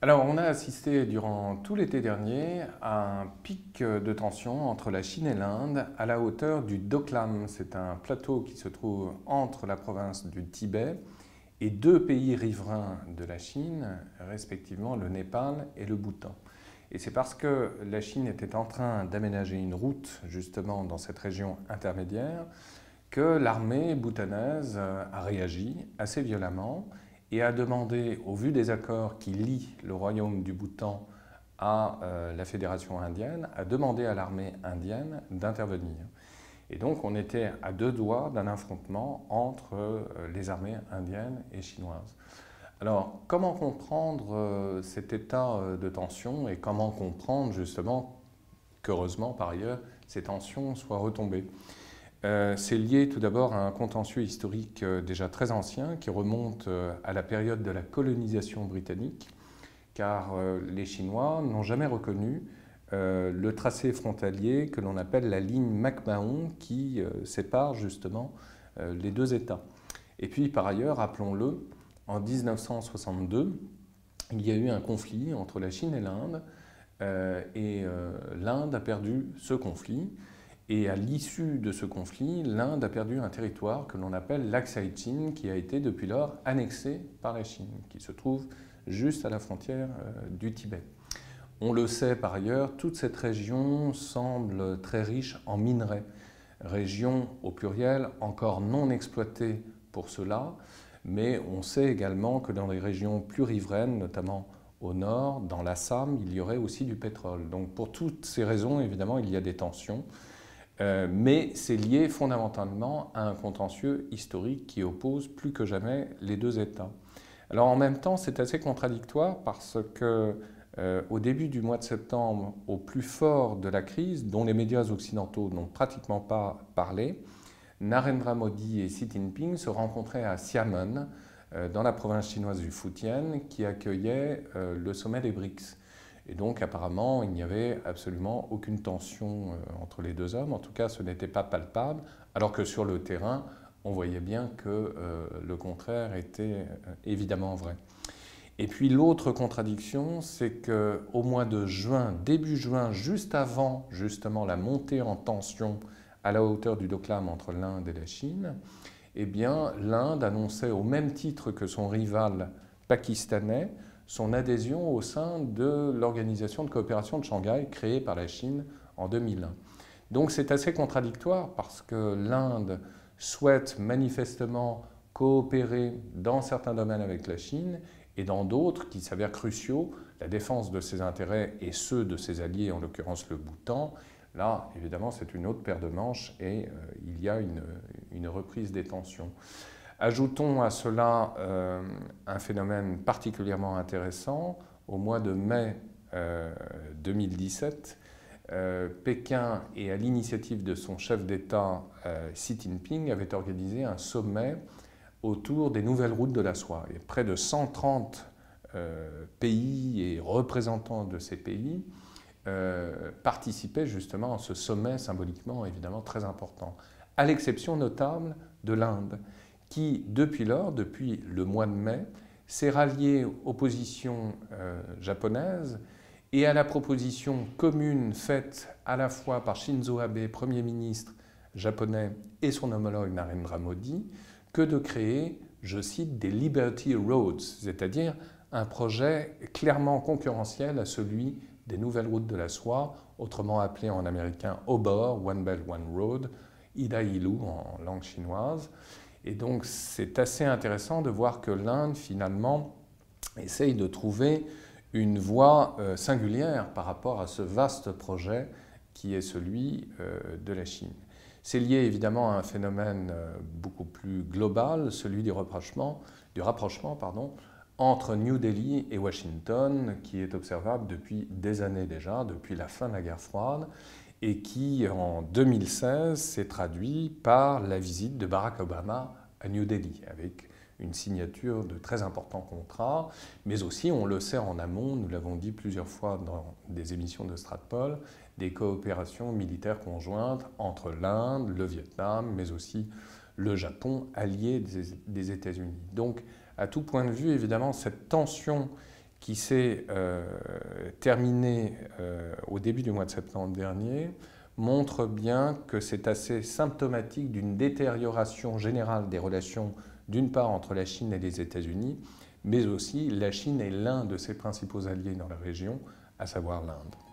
Alors, on a assisté durant tout l'été dernier à un pic de tension entre la Chine et l'Inde à la hauteur du Doklam. C'est un plateau qui se trouve entre la province du Tibet et deux pays riverains de la Chine, respectivement le Népal et le Bhoutan. Et c'est parce que la Chine était en train d'aménager une route justement dans cette région intermédiaire que l'armée bhoutanaise a réagi assez violemment et a demandé, au vu des accords qui lient le royaume du Bhoutan à euh, la fédération indienne, a demandé à l'armée indienne d'intervenir. Et donc on était à deux doigts d'un affrontement entre euh, les armées indiennes et chinoises. Alors comment comprendre euh, cet état de tension et comment comprendre justement qu'heureusement par ailleurs ces tensions soient retombées? Euh, c'est lié tout d'abord à un contentieux historique euh, déjà très ancien qui remonte euh, à la période de la colonisation britannique, car les Chinois n'ont jamais reconnu le tracé frontalier que l'on appelle la ligne McMahon qui sépare justement les deux États. Et puis par ailleurs, rappelons-le, en 1962, il y a eu un conflit entre la Chine et l'Inde, et l'Inde a perdu ce conflit. Et à l'issue de ce conflit, l'Inde a perdu un territoire que l'on appelle l'Aksai Chin, qui a été depuis lors annexé par la Chine, qui se trouve juste à la frontière euh, du Tibet. On le sait par ailleurs, toute cette région semble très riche en minerais. Région au pluriel encore non exploitée pour cela, mais on sait également que dans les régions plus riveraines, notamment au nord, dans l'Assam, il y aurait aussi du pétrole. Donc pour toutes ces raisons, évidemment, il y a des tensions. Euh, mais c'est lié fondamentalement à un contentieux historique qui oppose plus que jamais les deux États. Alors en même temps, c'est assez contradictoire parce que euh, au début du mois de septembre, au plus fort de la crise, dont les médias occidentaux n'ont pratiquement pas parlé, Narendra Modi et Xi Jinping se rencontraient à Xiamen, euh, dans la province chinoise du Fujian, qui accueillait le sommet des BRICS. Et donc apparemment, il n'y avait absolument aucune tension euh, entre les deux hommes, en tout cas ce n'était pas palpable, alors que sur le terrain, on voyait bien que euh, le contraire était euh, évidemment vrai. Et puis l'autre contradiction, c'est qu'au mois de juin, début juin, juste avant justement la montée en tension à la hauteur du Doklam entre l'Inde et la Chine, eh bien l'Inde annonçait au même titre que son rival pakistanais son adhésion au sein de l'Organisation de coopération de Shanghai créée par la Chine en 2001. Donc c'est assez contradictoire parce que l'Inde souhaite manifestement coopérer dans certains domaines avec la Chine et dans d'autres qui s'avèrent cruciaux, la défense de ses intérêts et ceux de ses alliés, en l'occurrence le Bhoutan. Là, évidemment, c'est une autre paire de manches et euh, il y a une, une reprise des tensions. Ajoutons à cela euh, un phénomène particulièrement intéressant. Au mois de mai 2017, euh, euh, Pékin, et à l'initiative de son chef d'État Xi Jinping, avait organisé un sommet autour des nouvelles routes de la soie. Et près de 130 pays et représentants de ces pays participaient justement à ce sommet symboliquement évidemment très important, à l'exception notable de l'Inde qui, depuis lors, depuis le mois de mai, s'est rallié aux positions euh, japonaises et à la proposition commune faite à la fois par Shinzo Abe, Premier ministre japonais, et son homologue Narendra Modi, que de créer, je cite, des Liberty Roads, c'est-à-dire un projet clairement concurrentiel à celui des nouvelles routes de la soie, autrement appelé en américain OBOR, One Belt One Road, Ida en langue chinoise. Et donc c'est assez intéressant de voir que l'Inde finalement essaye de trouver une voie euh, singulière par rapport à ce vaste projet qui est celui euh, de la Chine. C'est lié évidemment à un phénomène euh, beaucoup plus global, celui du rapprochement, entre New Delhi et Washington, qui est observable depuis des années déjà, depuis la fin de la guerre froide, et qui, en 2016, s'est traduit par la visite de Barack Obama à New Delhi, avec une signature de très importants contrats, mais aussi, on le sait en amont, nous l'avons dit plusieurs fois dans des émissions de Stratpol, des coopérations militaires conjointes entre l'Inde, le Vietnam, mais aussi le Japon, allié des États-Unis. Donc, à tout point de vue, évidemment, cette tension qui s'est euh, terminé euh, au début du mois de septembre dernier montre bien que c'est assez symptomatique d'une détérioration générale des relations d'une part entre la Chine et les États-Unis, mais aussi la Chine est l'un de ses principaux alliés dans la région, à savoir l'Inde.